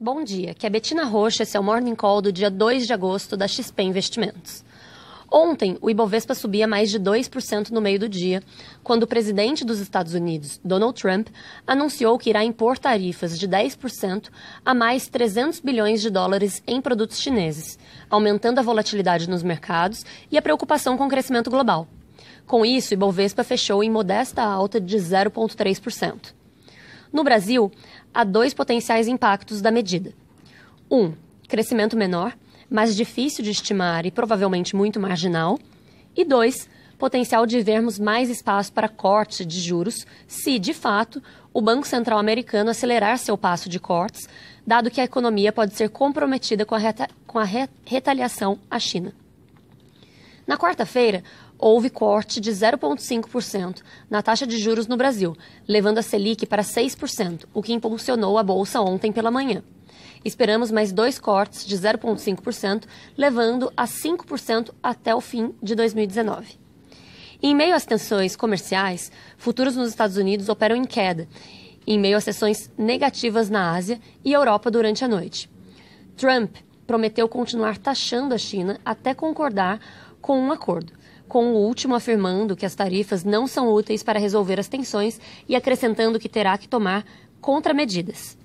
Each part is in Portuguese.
Bom dia, que é Betina Rocha, esse é o Morning Call do dia 2 de agosto da XP Investimentos. Ontem, o Ibovespa subia mais de 2% no meio do dia, quando o presidente dos Estados Unidos, Donald Trump, anunciou que irá impor tarifas de 10% a mais 300 bilhões de dólares em produtos chineses, aumentando a volatilidade nos mercados e a preocupação com o crescimento global. Com isso, o Ibovespa fechou em modesta alta de 0,3%. No Brasil, há dois potenciais impactos da medida. Um, crescimento menor, mais difícil de estimar e provavelmente muito marginal. E dois, potencial de vermos mais espaço para corte de juros se, de fato, o Banco Central americano acelerar seu passo de cortes, dado que a economia pode ser comprometida com a, reta com a re retaliação à China. Na quarta-feira, houve corte de 0,5% na taxa de juros no Brasil, levando a Selic para 6%, o que impulsionou a bolsa ontem pela manhã. Esperamos mais dois cortes de 0,5%, levando a 5% até o fim de 2019. Em meio às tensões comerciais, futuros nos Estados Unidos operam em queda, em meio a sessões negativas na Ásia e Europa durante a noite. Trump prometeu continuar taxando a China até concordar com um acordo, com o último afirmando que as tarifas não são úteis para resolver as tensões e acrescentando que terá que tomar contramedidas.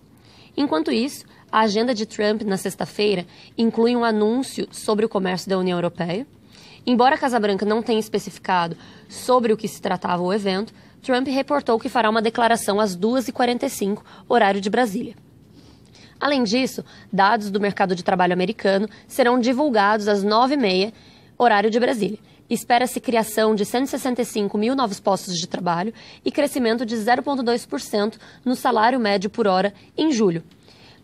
Enquanto isso, a agenda de Trump na sexta-feira inclui um anúncio sobre o comércio da União Europeia. Embora a Casa Branca não tenha especificado sobre o que se tratava o evento, Trump reportou que fará uma declaração às 2h45, horário de Brasília. Além disso, dados do mercado de trabalho americano serão divulgados às 9h30 horário de Brasília. Espera-se criação de 165 mil novos postos de trabalho e crescimento de 0,2% no salário médio por hora em julho.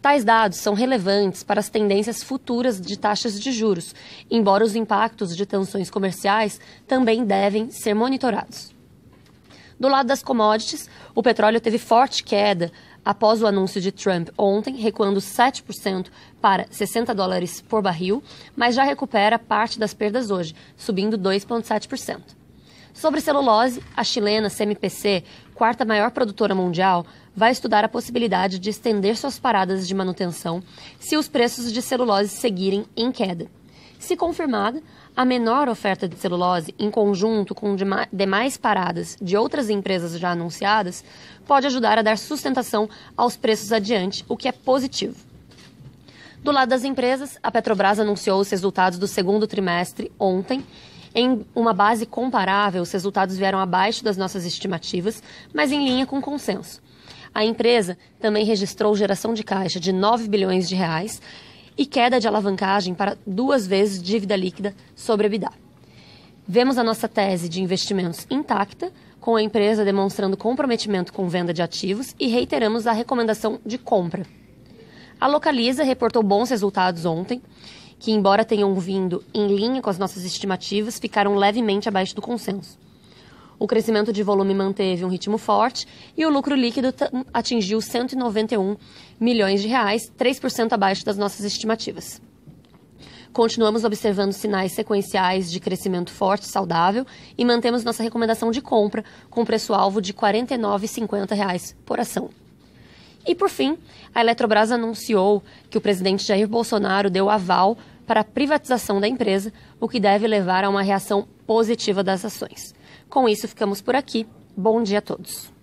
Tais dados são relevantes para as tendências futuras de taxas de juros, embora os impactos de tensões comerciais também devem ser monitorados. Do lado das commodities, o petróleo teve forte queda após o anúncio de Trump ontem, recuando 7% para 60 dólares por barril, mas já recupera parte das perdas hoje, subindo 2,7%. Sobre celulose, a chilena CMPC, quarta maior produtora mundial, vai estudar a possibilidade de estender suas paradas de manutenção se os preços de celulose seguirem em queda. Se confirmada, a menor oferta de celulose, em conjunto com demais paradas de outras empresas já anunciadas, pode ajudar a dar sustentação aos preços adiante, o que é positivo. Do lado das empresas, a Petrobras anunciou os resultados do segundo trimestre ontem. Em uma base comparável, os resultados vieram abaixo das nossas estimativas, mas em linha com consenso. A empresa também registrou geração de caixa de 9 bilhões de reais e queda de alavancagem para duas vezes dívida líquida sobre EBITDA. Vemos a nossa tese de investimentos intacta, com a empresa demonstrando comprometimento com venda de ativos e reiteramos a recomendação de compra. A Localiza reportou bons resultados ontem, que, embora tenham vindo em linha com as nossas estimativas, ficaram levemente abaixo do consenso. O crescimento de volume manteve um ritmo forte e o lucro líquido atingiu 191 milhões de reais, 3% abaixo das nossas estimativas. Continuamos observando sinais sequenciais de crescimento forte e saudável e mantemos nossa recomendação de compra com preço-alvo de R$ 49,50 por ação. E por fim, a Eletrobras anunciou que o presidente Jair Bolsonaro deu aval para a privatização da empresa, o que deve levar a uma reação positiva das ações. Com isso, ficamos por aqui. Bom dia a todos.